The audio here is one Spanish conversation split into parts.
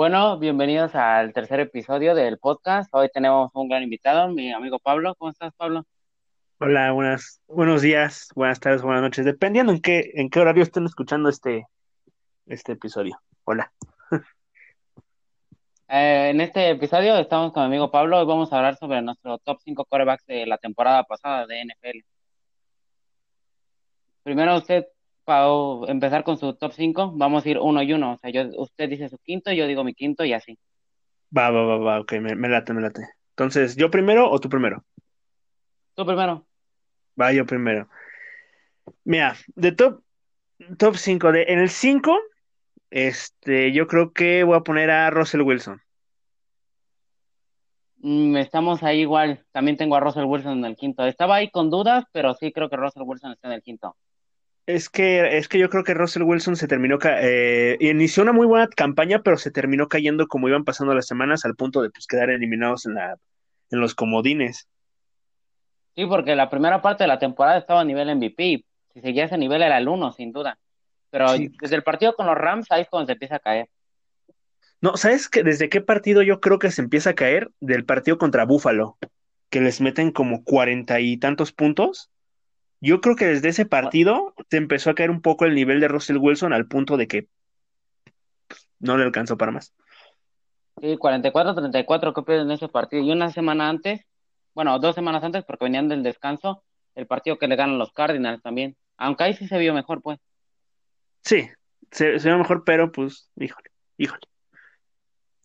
Bueno, bienvenidos al tercer episodio del podcast. Hoy tenemos un gran invitado, mi amigo Pablo. ¿Cómo estás, Pablo? Hola, buenas, buenos días, buenas tardes, buenas noches, dependiendo en qué, en qué horario estén escuchando este, este episodio. Hola. Eh, en este episodio estamos con mi amigo Pablo y vamos a hablar sobre nuestro top 5 corebacks de la temporada pasada de NFL. Primero usted, para empezar con su top 5, vamos a ir uno y uno. O sea, yo, usted dice su quinto, yo digo mi quinto y así. Va, va, va, va, ok, me, me late, me late. Entonces, ¿yo primero o tú primero? Tú primero. Va, yo primero. Mira, de top, top 5, de, en el 5, este, yo creo que voy a poner a Russell Wilson. Mm, estamos ahí igual. También tengo a Russell Wilson en el quinto. Estaba ahí con dudas, pero sí creo que Russell Wilson está en el quinto. Es que, es que yo creo que Russell Wilson se terminó, eh, inició una muy buena campaña, pero se terminó cayendo como iban pasando las semanas al punto de pues, quedar eliminados en, la, en los comodines. Sí, porque la primera parte de la temporada estaba a nivel MVP. Si seguía ese nivel era el uno, sin duda. Pero desde el partido con los Rams, ahí es cuando se empieza a caer. No, ¿sabes que desde qué partido yo creo que se empieza a caer? Del partido contra Buffalo, que les meten como cuarenta y tantos puntos. Yo creo que desde ese partido se empezó a caer un poco el nivel de Russell Wilson al punto de que pues, no le alcanzó para más. Sí, 44-34 que en ese partido. Y una semana antes, bueno, dos semanas antes, porque venían del descanso, el partido que le ganan los Cardinals también. Aunque ahí sí se vio mejor, pues. Sí, se, vio mejor, pero pues, híjole, híjole.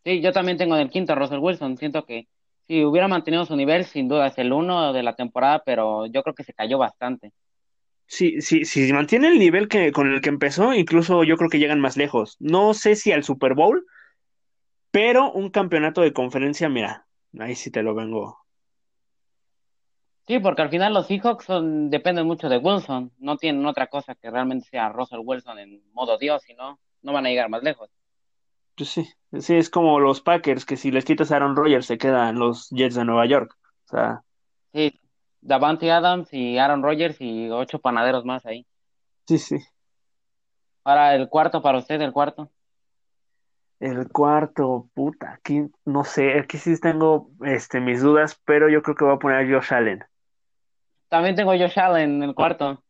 Sí, yo también tengo en el quinto a Russell Wilson. Siento que si hubiera mantenido su nivel, sin duda es el uno de la temporada, pero yo creo que se cayó bastante. Sí, sí, si mantiene el nivel que, con el que empezó, incluso yo creo que llegan más lejos. No sé si al Super Bowl, pero un campeonato de conferencia, mira, ahí sí te lo vengo Sí, porque al final los Seahawks son, dependen mucho de Wilson, no tienen otra cosa que realmente sea Russell Wilson en modo Dios, sino no van a llegar más lejos. Pues sí, sí, es como los Packers, que si les quitas a Aaron Rodgers se quedan los Jets de Nueva York. O sea. Sí, Davante Adams y Aaron Rodgers y ocho panaderos más ahí. Sí, sí. Ahora el cuarto para usted, el cuarto. El cuarto, puta, aquí no sé, aquí sí tengo este, mis dudas, pero yo creo que voy a poner a Josh Allen. También tengo Josh Allen en el cuarto.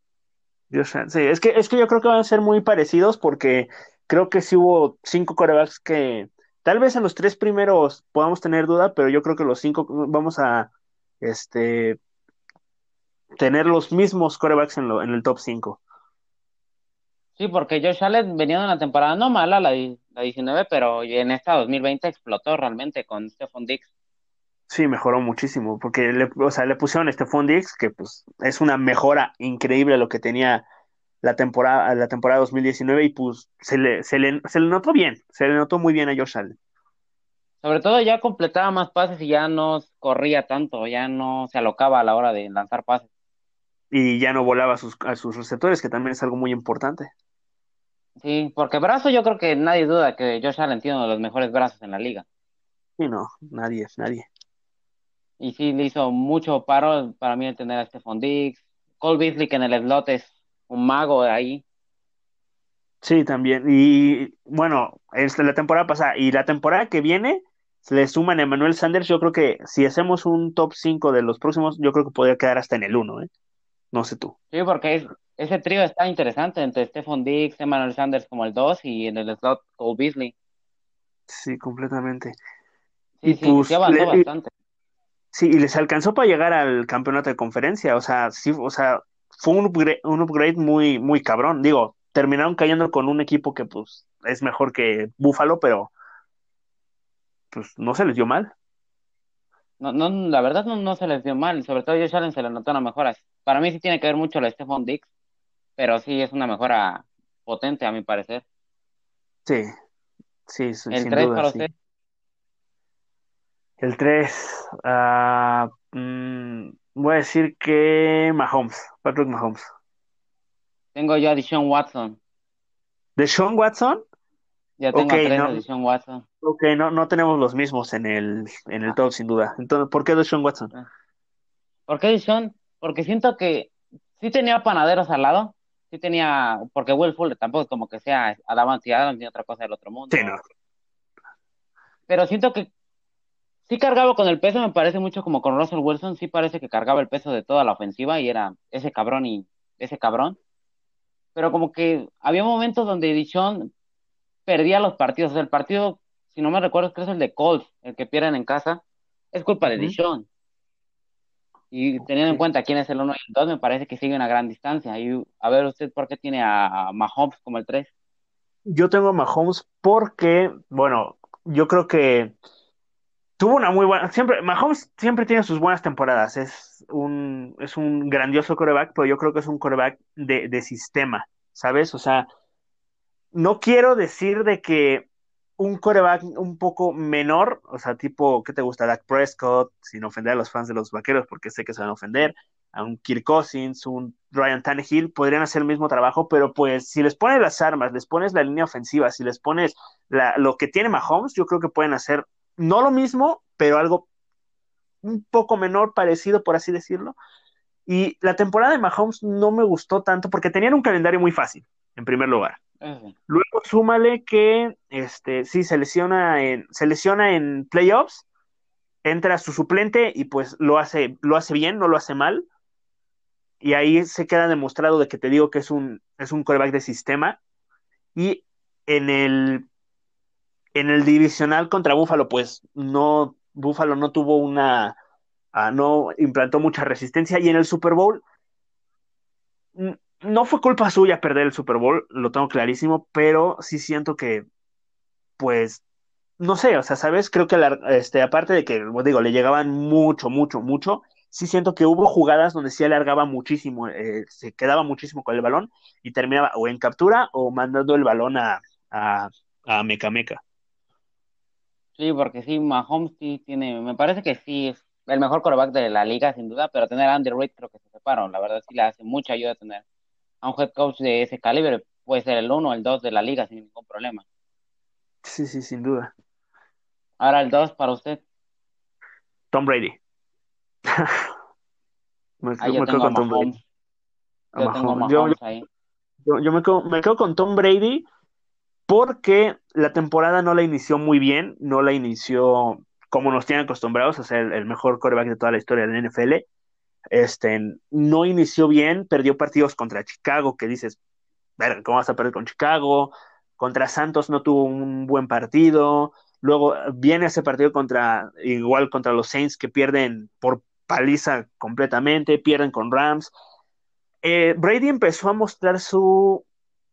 Josh sí, es que, es que yo creo que van a ser muy parecidos porque creo que sí hubo cinco corebacks que tal vez en los tres primeros podamos tener duda, pero yo creo que los cinco vamos a este tener los mismos corebacks en, lo, en el top 5. Sí, porque Josh Allen venía de una temporada no mala, la, la 19, pero en esta 2020 explotó realmente con Stephon Dix. Sí, mejoró muchísimo, porque le, o sea, le pusieron este Dix, que pues es una mejora increíble a lo que tenía la temporada, la temporada 2019, y pues se le, se le, se le notó bien, se le notó muy bien a Josh Allen. Sobre todo ya completaba más pases y ya no corría tanto, ya no se alocaba a la hora de lanzar pases. Y ya no volaba a sus, a sus receptores, que también es algo muy importante. Sí, porque brazo yo creo que nadie duda que Josh Allen tiene uno de los mejores brazos en la liga. Sí, no, nadie, nadie. Y sí, le hizo mucho paro para mí el tener a Stephon Diggs. Cole Beasley, que en el slot es un mago de ahí. Sí, también. Y bueno, es la temporada pasada. Y la temporada que viene, se le suman a Emmanuel Sanders. Yo creo que si hacemos un top 5 de los próximos, yo creo que podría quedar hasta en el 1, ¿eh? No sé tú. Sí, porque ese trío está interesante entre Stephon Diggs, Emmanuel Sanders como el 2 y en el slot Cole Beasley. Sí, completamente. Sí, y sí, pues, avanzó bastante. Sí, y les alcanzó para llegar al campeonato de conferencia, o sea, sí, o sea, fue un upgrade, un upgrade muy, muy cabrón. Digo, terminaron cayendo con un equipo que pues es mejor que Buffalo, pero pues no se les dio mal. No, no, la verdad no, no se les dio mal, sobre todo Josh Allen se le notó una mejora. Para mí sí tiene que ver mucho la Stephon Dix, pero sí es una mejora potente a mi parecer. Sí, sí, El 3 para usted. El 3, ah, mm, voy a decir que Mahomes, Patrick Mahomes. Tengo yo a Deshaun Watson. ¿Deshaun Watson? Ya tengo a tres no, Deshaun Watson. Ok, no, no tenemos los mismos en el, en el top, sin duda. Entonces, ¿por qué Deshaun Watson? Ah. ¿Por qué Deshaun? Porque siento que sí tenía panaderos al lado, sí tenía, porque Will Fuller tampoco es como que sea Adam y Adam ni otra cosa del otro mundo. Sí, no. pero siento que sí cargaba con el peso, me parece mucho como con Russell Wilson, sí parece que cargaba el peso de toda la ofensiva y era ese cabrón y ese cabrón. Pero como que había momentos donde Dishon perdía los partidos. O sea, el partido, si no me recuerdo, creo que es el de Colts, el que pierden en casa, es culpa de Dishon. Y teniendo en cuenta quién es el 1 y el 2, me parece que sigue una gran distancia. Y a ver usted por qué tiene a, Mahomes como el 3. Yo tengo a Mahomes porque, bueno, yo creo que tuvo una muy buena. Siempre, Mahomes siempre tiene sus buenas temporadas. Es un, es un grandioso coreback, pero yo creo que es un coreback de, de sistema, ¿sabes? O sea, no quiero decir de que un coreback un poco menor, o sea, tipo, ¿qué te gusta? Dak Prescott, sin ofender a los fans de los vaqueros, porque sé que se van a ofender, a un Kirk Cousins, un Ryan Tannehill, podrían hacer el mismo trabajo, pero pues si les pones las armas, les pones la línea ofensiva, si les pones lo que tiene Mahomes, yo creo que pueden hacer no lo mismo, pero algo un poco menor, parecido, por así decirlo. Y la temporada de Mahomes no me gustó tanto porque tenían un calendario muy fácil, en primer lugar. Luego súmale que este, sí, se lesiona en, se lesiona en playoffs, entra su suplente y pues lo hace, lo hace bien, no lo hace mal. Y ahí se queda demostrado de que te digo que es un, es un coreback de sistema. Y en el, en el divisional contra Búfalo, pues no, Búfalo no tuvo una, ah, no implantó mucha resistencia. Y en el Super Bowl, no fue culpa suya perder el Super Bowl, lo tengo clarísimo, pero sí siento que, pues, no sé, o sea, ¿sabes? Creo que, este, aparte de que, digo, le llegaban mucho, mucho, mucho, sí siento que hubo jugadas donde sí alargaba muchísimo, eh, se quedaba muchísimo con el balón y terminaba o en captura o mandando el balón a, a, a Meca Meca. Sí, porque sí, Mahomes sí tiene, me parece que sí es el mejor coreback de la liga, sin duda, pero tener a Andy Reid creo que se separan, la verdad sí le hace mucha ayuda tener a un head coach de ese calibre puede ser el uno o el dos de la liga sin ningún problema. Sí, sí, sin duda. Ahora el dos para usted. Tom Brady. me, quedo con Tom Brady. Yo, yo, me, quedo, me quedo con Tom Brady porque la temporada no la inició muy bien, no la inició como nos tienen acostumbrados a ser el mejor quarterback de toda la historia del NFL. Este, no inició bien, perdió partidos contra Chicago, que dices, ver, ¿cómo vas a perder con Chicago? Contra Santos no tuvo un buen partido. Luego viene ese partido contra, igual contra los Saints, que pierden por paliza completamente, pierden con Rams. Eh, Brady empezó a mostrar su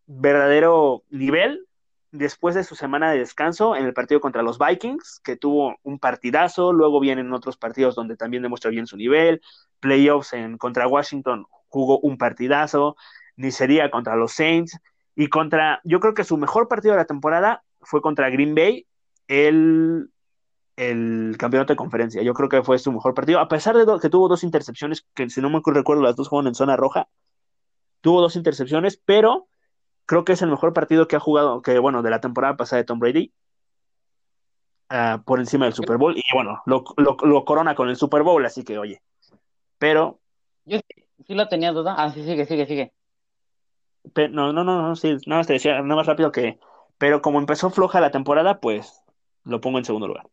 verdadero nivel después de su semana de descanso en el partido contra los Vikings, que tuvo un partidazo, luego vienen otros partidos donde también demuestra bien su nivel, playoffs en contra Washington jugó un partidazo, ni sería contra los Saints y contra, yo creo que su mejor partido de la temporada fue contra Green Bay, el, el campeonato de conferencia. Yo creo que fue su mejor partido, a pesar de que tuvo dos intercepciones, que si no me recuerdo, las dos fueron en zona roja, tuvo dos intercepciones, pero creo que es el mejor partido que ha jugado, que bueno, de la temporada pasada de Tom Brady, ah, por encima del Super Bowl, y bueno, lo, lo, corona con el Super Bowl, así que oye, pero... Yo sí, lo tenía duda, ah, sí, sigue, sigue, sigue. no, no, no, no, sí, nada más te decía, nada más rápido que, pero como empezó floja la temporada, pues lo pongo en segundo lugar.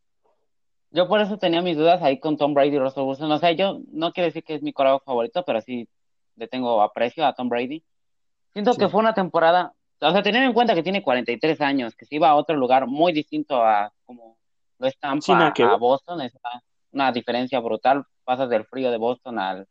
Yo por eso tenía mis dudas ahí con Tom Brady y Russell Wilson. O sea, yo no quiero decir que es mi coreback favorito, pero sí le tengo aprecio a Tom Brady. Siento que fue una temporada, o sea, teniendo en cuenta que tiene 43 años, que se iba a otro lugar muy distinto a como lo es Tampa a Boston, es una diferencia brutal, pasas del frío de Boston al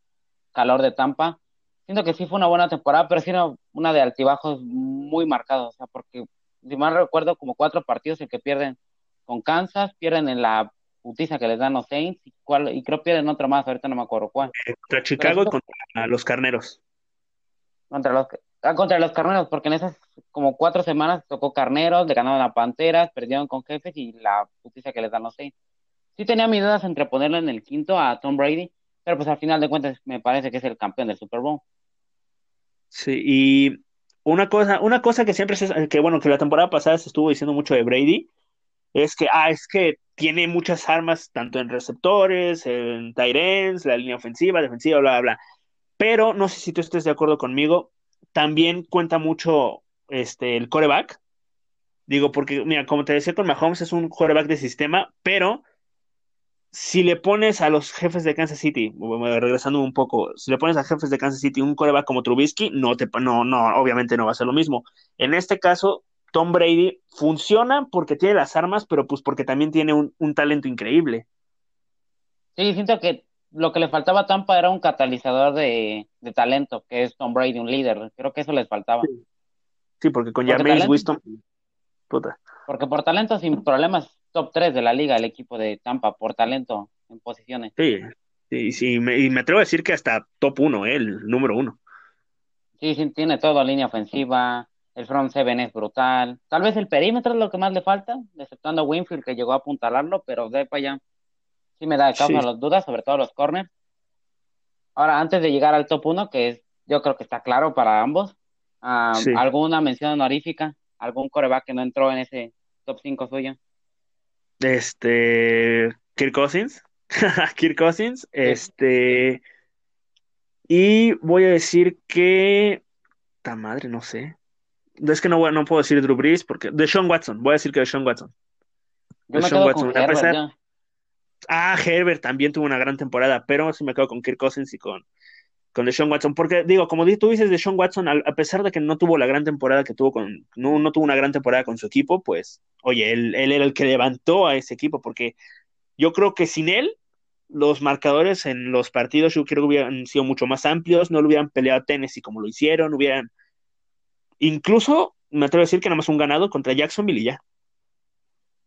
calor de Tampa. Siento que sí fue una buena temporada, pero sí una, una de altibajos muy marcados, o sea, porque si mal recuerdo, como cuatro partidos en que pierden con Kansas, pierden en la putiza que les dan los Saints, y, cuál, y creo pierden otro más, ahorita no me acuerdo cuál. Eh, contra Chicago y contra los Carneros. Contra los, Ah, contra los carneros, porque en esas como cuatro semanas tocó carneros, le ganaron a Panteras, perdieron con jefes y la justicia que les dan los seis. Sí tenía mis dudas entre ponerlo en el quinto a Tom Brady, pero pues al final de cuentas me parece que es el campeón del Super Bowl. Sí, y una cosa, una cosa que siempre se, que bueno, que la temporada pasada se estuvo diciendo mucho de Brady, es que, ah, es que tiene muchas armas, tanto en receptores, en tight ends, la línea ofensiva, defensiva, bla, bla, bla. Pero no sé si tú estés de acuerdo conmigo, también cuenta mucho este, el coreback, Digo, porque, mira, como te decía con Mahomes, es un quarterback de sistema, pero si le pones a los jefes de Kansas City, regresando un poco, si le pones a jefes de Kansas City un coreback como Trubisky, no, te, no, no, obviamente no va a ser lo mismo. En este caso, Tom Brady funciona porque tiene las armas, pero pues porque también tiene un, un talento increíble. Sí, siento que lo que le faltaba a Tampa era un catalizador de, de talento, que es Tom Brady, un líder. Creo que eso les faltaba. Sí, porque con James Winston, puta. Porque por talento sin problemas top 3 de la liga el equipo de Tampa por talento en posiciones. Sí, sí, sí me, y me atrevo a decir que hasta top 1, eh, el número 1. Sí, sí, tiene todo, línea ofensiva, el front seven es brutal. Tal vez el perímetro es lo que más le falta, exceptuando a Winfield que llegó a apuntalarlo, pero de para allá sí me da causa las dudas, sobre todo los corners. Ahora, antes de llegar al top 1, que es, yo creo que está claro para ambos, ¿alguna mención honorífica? ¿Algún coreback que no entró en ese top 5 suyo? Este, Kirk Cousins. Kirk Cousins. Este. Y voy a decir que. Ta madre, no sé. Es que no, no puedo decir Drew Brees porque. De Sean Watson. Voy a decir que de Sean Watson. De Sean Watson. Herbert, ah, Herbert también tuvo una gran temporada, pero sí me quedo con Kirk Cousins y con, con Deshaun Watson, porque digo, como tú dices, Deshaun Watson, a, pesar de que no tuvo la gran temporada que tuvo con, no, no tuvo una gran temporada con su equipo, pues, oye, él, él era el que levantó a ese equipo, porque yo creo que sin él, los marcadores en los partidos yo creo que hubieran sido mucho más amplios, no lo hubieran peleado a Tennessee como lo hicieron, hubieran, incluso, me atrevo a decir que nada más un ganado contra Jacksonville y ya.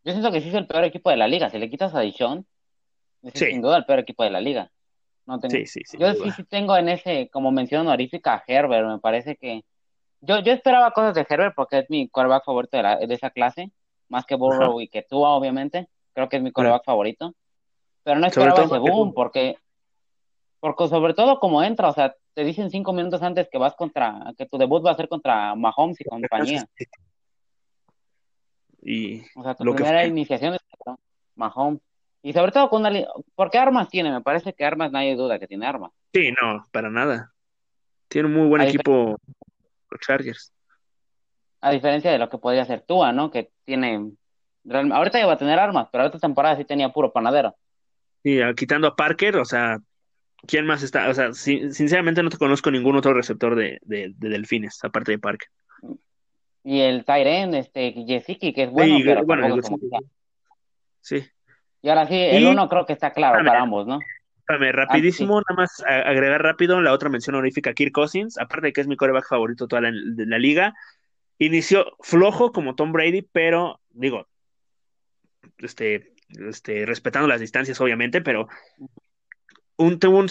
Yo siento que sí es el peor equipo de la liga, si le quitas a Dishon, es sin duda el peor equipo de la liga. No tengo... Sí, sí. Yo sí, sí tengo en ese, como mención honorífica a Herbert, me parece que. Yo, yo esperaba cosas de Herbert porque es mi quarterback favorito de, de esa clase, más que Burrow y que Tua, obviamente. Creo que es mi quarterback favorito. Pero no esperaba ese boom, porque, porque sobre todo como entra, o sea, te dicen cinco minutos antes que vas contra, que tu debut va a ser contra Mahomes y compañía. Y o sea, tu primera iniciación es Mahomes. Y sobre todo con una... ¿Por qué armas tiene? Me parece que armas nadie duda que tiene armas. Sí, no, para nada. Tiene un muy buen equipo los Chargers. A diferencia de lo que podría ser Tua, ¿no? Que tiene... Ahorita ya va a tener armas, pero esta temporada sí tenía puro panadero. Sí, quitando a Parker, o sea, ¿quién más está? O sea, sinceramente no te conozco ningún otro receptor de, de, Delfines, aparte de Parker. Y el Tyren, este, Jessiki, que es bueno, pero bueno, sí. Y ahora sí, el uno creo que está claro para ambos, ¿no? Espérame, rapidísimo, nada más agregar rápido la otra mención honorífica, Kirk Cousins, aparte de que es mi coreback favorito toda la, de la liga, inició flojo como Tom Brady, pero digo, este, este, respetando las distancias obviamente, pero un, tuvo un,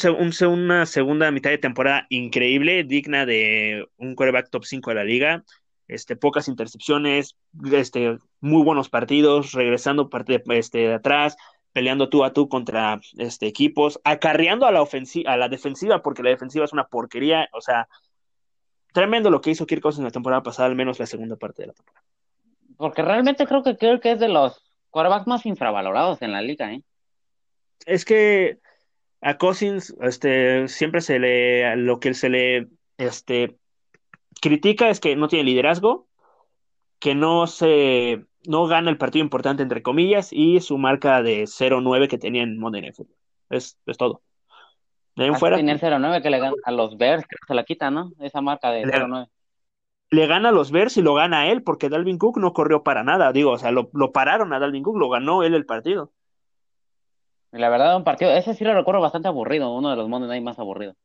una segunda mitad de temporada increíble, digna de un coreback top 5 de la liga, este, pocas intercepciones, este, muy buenos partidos, regresando parte este, de atrás, peleando tú a tú contra este, equipos, acarreando a la, ofensiva, a la defensiva, porque la defensiva es una porquería, o sea, tremendo lo que hizo Kirk en la temporada pasada, al menos la segunda parte de la temporada. Porque realmente creo que Kirk es de los quarterbacks más infravalorados en la liga, ¿eh? Es que a Cousins, este, siempre se le, lo que se le, este, critica es que no tiene liderazgo, que no se no gana el partido importante entre comillas y su marca de 0-9 que tenía en Monday Night Football. Es, es todo. De ahí fuera. Tiene el 0-9 que le gana a los Bears, que se la quita, ¿no? Esa marca de 0-9. Le gana a los Bears y lo gana él, porque Dalvin Cook no corrió para nada. Digo, o sea, lo, lo pararon a Dalvin Cook, lo ganó él el partido. La verdad, un partido, ese sí lo recuerdo bastante aburrido, uno de los Monday Night más aburridos.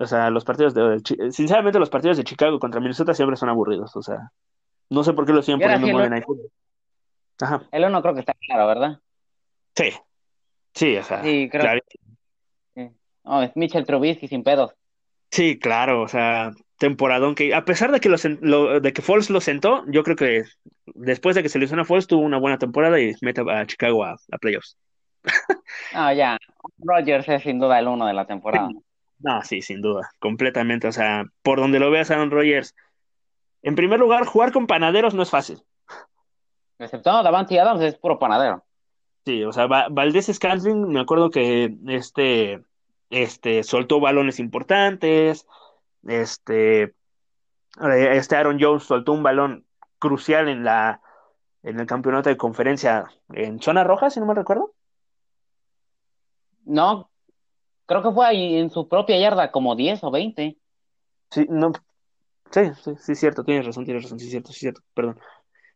O sea, los partidos de, sinceramente los partidos de Chicago contra Minnesota siempre son aburridos, o sea, no sé por qué lo siguen poniendo en Monday Night Ajá. El uno creo que está claro, ¿verdad? Sí. Sí, o sea, sí, creo. Claro. No, es Mitchell Trubisky sin pedos. Sí, claro, o sea, temporadón que a pesar de que lo, de que Foles lo sentó, yo creo que después de que se lesionó Foles tuvo una buena temporada y mete a Chicago a, playoffs. Ah, ya. Rogers es sin duda el uno de la temporada. No, sí, sin duda, completamente. O sea, por donde lo veas Aaron Rodgers. En primer lugar, jugar con panaderos no es fácil. Excepto Davante Adams es puro panadero. Sí, o sea, Valdés Scantling, me acuerdo que este, este, soltó balones importantes. Este, este Aaron Jones soltó un balón crucial en la, en el campeonato de conferencia en zona roja, si no me recuerdo. No, creo que fue ahí en su propia yarda, como 10 o 20. Sí, no. Sí, sí, sí, cierto, tienes razón, tienes razón, sí, cierto, sí, cierto, perdón.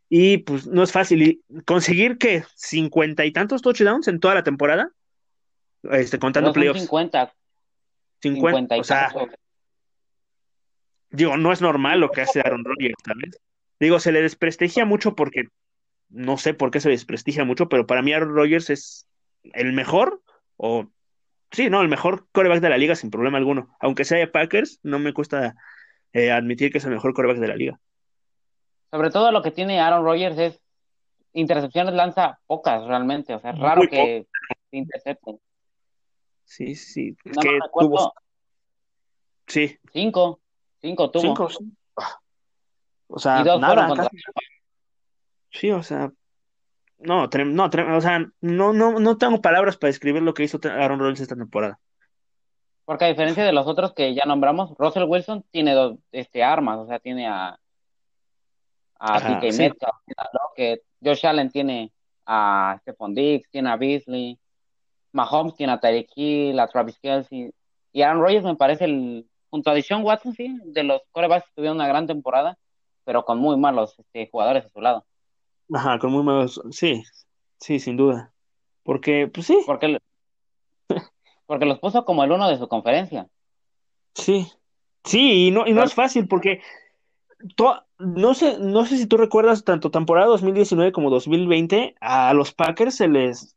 Y pues no es fácil. Y conseguir que cincuenta y tantos touchdowns en toda la temporada, este, contando playoffs. 50. 50, o sea, digo, no es normal lo que hace Aaron Rodgers, ¿sabes? Digo, se le desprestigia mucho porque no sé por qué se le desprestigia mucho, pero para mí Aaron Rodgers es el mejor, o sí, no, el mejor coreback de la liga sin problema alguno. Aunque sea de Packers, no me cuesta eh, admitir que es el mejor coreback de la liga. Sobre todo lo que tiene Aaron Rodgers es intercepciones lanza pocas realmente, o sea, es raro que intercepten. Sí, sí. Es que tuvo... Sí. Cinco. Cinco tuvo. Cinco, O sea, nada. Sí, o sea. No, no, o sea, no, no, no tengo palabras para describir lo que hizo Aaron Rodgers esta temporada. Porque a diferencia de los otros que ya nombramos, Russell Wilson tiene dos este, armas, o sea, tiene a a Metcalf, que Josh Allen tiene a Stephon Diggs, tiene a Beasley, Mahomes tiene a Tyreek Hill, a Travis Kelsey, y Aaron Rodgers me parece el, junto a Deshaun Watson, sí, de los corebacks tuvieron una gran temporada, pero con muy malos este, jugadores a su lado. Ajá, con muy malos, sí, sí, sin duda. Porque, pues sí. Porque, porque los puso como el uno de su conferencia. Sí, sí, y no, y no es fácil porque no sé, no sé si tú recuerdas tanto temporada 2019 como 2020, a los Packers se les,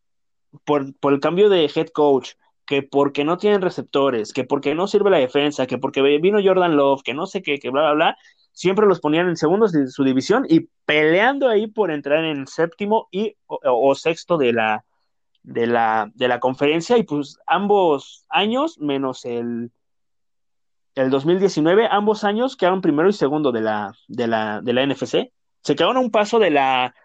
por, por el cambio de head coach, que porque no tienen receptores, que porque no sirve la defensa, que porque vino Jordan Love, que no sé qué, que bla, bla, bla, siempre los ponían en segundos de su división y peleando ahí por entrar en séptimo y, o, sexto de la, de, la, de la conferencia y pues ambos años, menos el, el 2019, ambos años quedaron primero y segundo de la, de la, de la NFC. Se quedaron a un paso de la,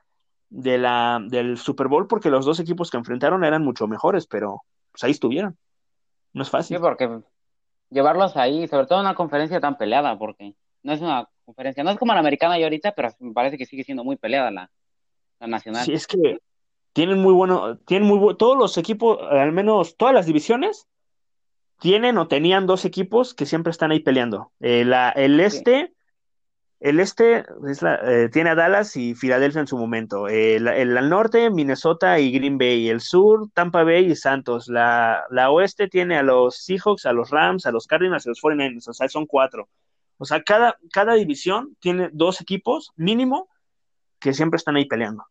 de la, del Super Bowl porque los dos equipos que enfrentaron eran mucho mejores, pero pues ahí estuvieron. No es fácil. Sí, porque llevarlos ahí, sobre todo en una conferencia tan peleada, porque no es una conferencia, no es como la americana y ahorita, pero me parece que sigue siendo muy peleada la, la nacional. Sí, es que tienen muy bueno, tienen muy todos los equipos, al menos todas las divisiones, tienen o tenían dos equipos que siempre están ahí peleando. Eh, el este, el este eh, tiene a Dallas y Filadelfia en su momento. el, al norte, Minnesota y Green Bay. El sur, Tampa Bay y Santos. La, la oeste tiene a los Seahawks, a los Rams, a los Cardinals y a los 49ers. O sea, son cuatro. O sea, cada, cada división tiene dos equipos mínimo que siempre están ahí peleando.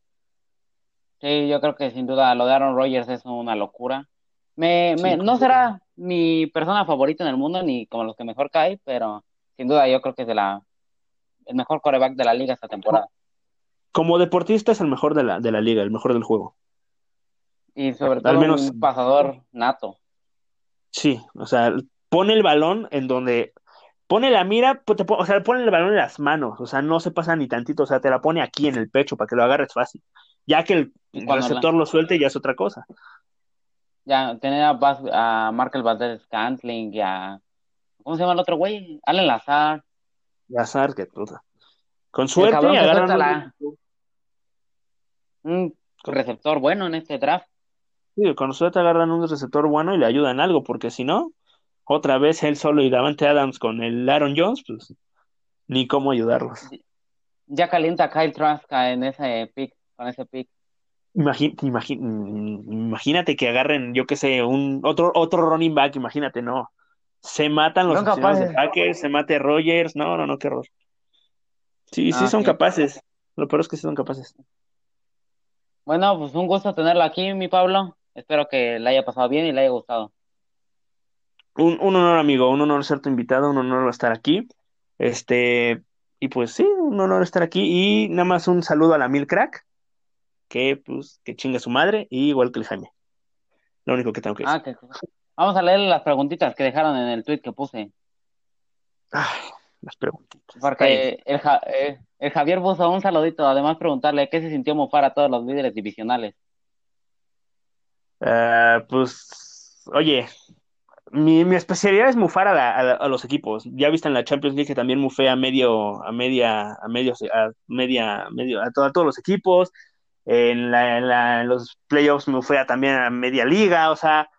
Sí, yo creo que sin duda lo de Aaron Rodgers es una locura. Me, me, no será mi persona favorita en el mundo ni como los que mejor cae, pero sin duda yo creo que es de la, el mejor coreback de la liga esta temporada. Como deportista es el mejor de la, de la liga, el mejor del juego. Y sobre todo un pasador nato. Sí, o sea, pone el balón en donde pone la mira, pues, o sea, pone el balón en las manos, o sea, no se pasa ni tantito, o sea, te la pone aquí en el pecho para que lo agarres fácil. Ya que el receptor lo suelte ya es otra cosa. Ya, tener a, a Markel Valdez Scantling y a. ¿Cómo se llama el otro güey? Allen Lazar. Lazar, qué puta. Con suerte agarran un... receptor bueno en este draft. Sí, con suerte agarran un receptor bueno y le ayudan algo, porque si no, otra vez él solo y Davante Adams con el Aaron Jones, pues ni cómo ayudarlos. Ya calienta Kyle Trask en ese pick, con ese pick imagínate que agarren, yo qué sé, un otro, otro running back, imagínate, no. Se matan los de Packers, se mate Rogers, no, no, no, qué horror. Sí, sí ah, son capaces. Lo peor es que sí son capaces. Bueno, pues un gusto tenerlo aquí, mi Pablo. Espero que le haya pasado bien y le haya gustado. Un, un honor, amigo, un honor ser tu invitado, un honor estar aquí. Este, y pues sí, un honor estar aquí. Y nada más un saludo a la Mil Crack que pues que chinga su madre, y igual que el Jaime. Lo único que tengo que decir. Ah, Vamos a leer las preguntitas que dejaron en el tweet que puse. las preguntitas. Porque el, eh, el, Javier puso un saludito, además preguntarle qué se sintió mofar a todos los líderes divisionales. Eh, pues, oye, mi, mi especialidad es mufar a, la- a a los equipos. Ya viste en la Champions League que también mufé a medio, a media, a medio, a media, medio, a, to- a todos los equipos. En, la, en, la- en los playoffs mufé a también a media liga. O sea,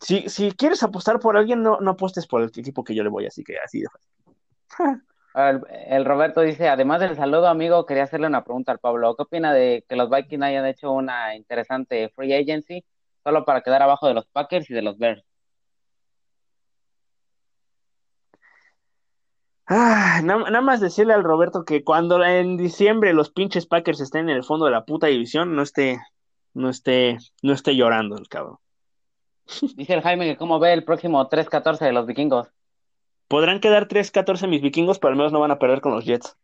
si, si quieres apostar por alguien, no, no apuestes por el equipo que yo le voy, así que así de fácil. El, el Roberto dice, además del saludo, amigo, quería hacerle una pregunta al Pablo. ¿Qué opina de que los Vikings hayan hecho una interesante free agency solo para quedar abajo de los Packers y de los Bears? Ah, na- nada más decirle al Roberto que cuando en diciembre los pinches Packers estén en el fondo de la puta división, no esté, no esté, no esté llorando el cabrón. Dice el Jaime que cómo ve el próximo 3-14 de los vikingos. Podrán quedar 3-14 mis vikingos, pero al menos no van a perder con los Jets.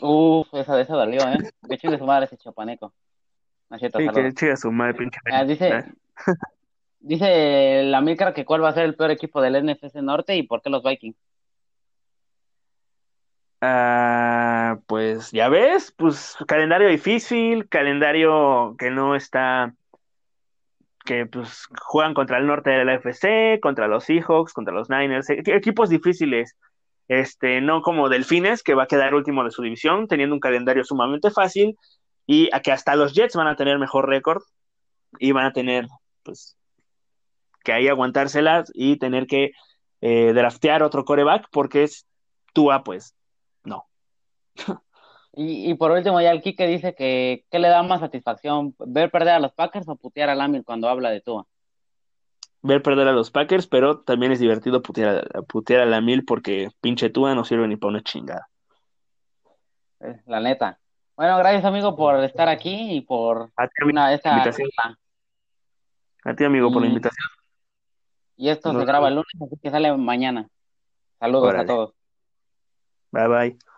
Uf, esa de esa dolió, ¿eh? Que chingue su madre ese chapaneco. No es cierto, Sí, saludos. que chica su madre, pinche. Ah, dice, dice la Milcar que cuál va a ser el peor equipo del NFC Norte y por qué los Vikings. Ah, pues ya ves, pues calendario difícil, calendario que no está, que pues juegan contra el norte de la FC, contra los Seahawks, contra los Niners, e- equipos difíciles, este, no como Delfines, que va a quedar último de su división, teniendo un calendario sumamente fácil, y a que hasta los Jets van a tener mejor récord, y van a tener, pues, que ahí aguantárselas y tener que eh, draftear otro coreback, porque es Tua, pues. Y, y por último, ya el Kike dice que ¿qué le da más satisfacción? ¿Ver perder a los Packers o putear a Lamir cuando habla de Tua? ver perder a los Packers, pero también es divertido putear a, putear a la mil porque pinche Tua no sirve ni para una chingada. Eh, La neta. Bueno, gracias amigo por estar aquí y por A ti, una esta invitación. a ti, amigo, por la invitación. y esto se graba el lunes, así que sale mañana. Saludos Órale. a todos. Bye bye.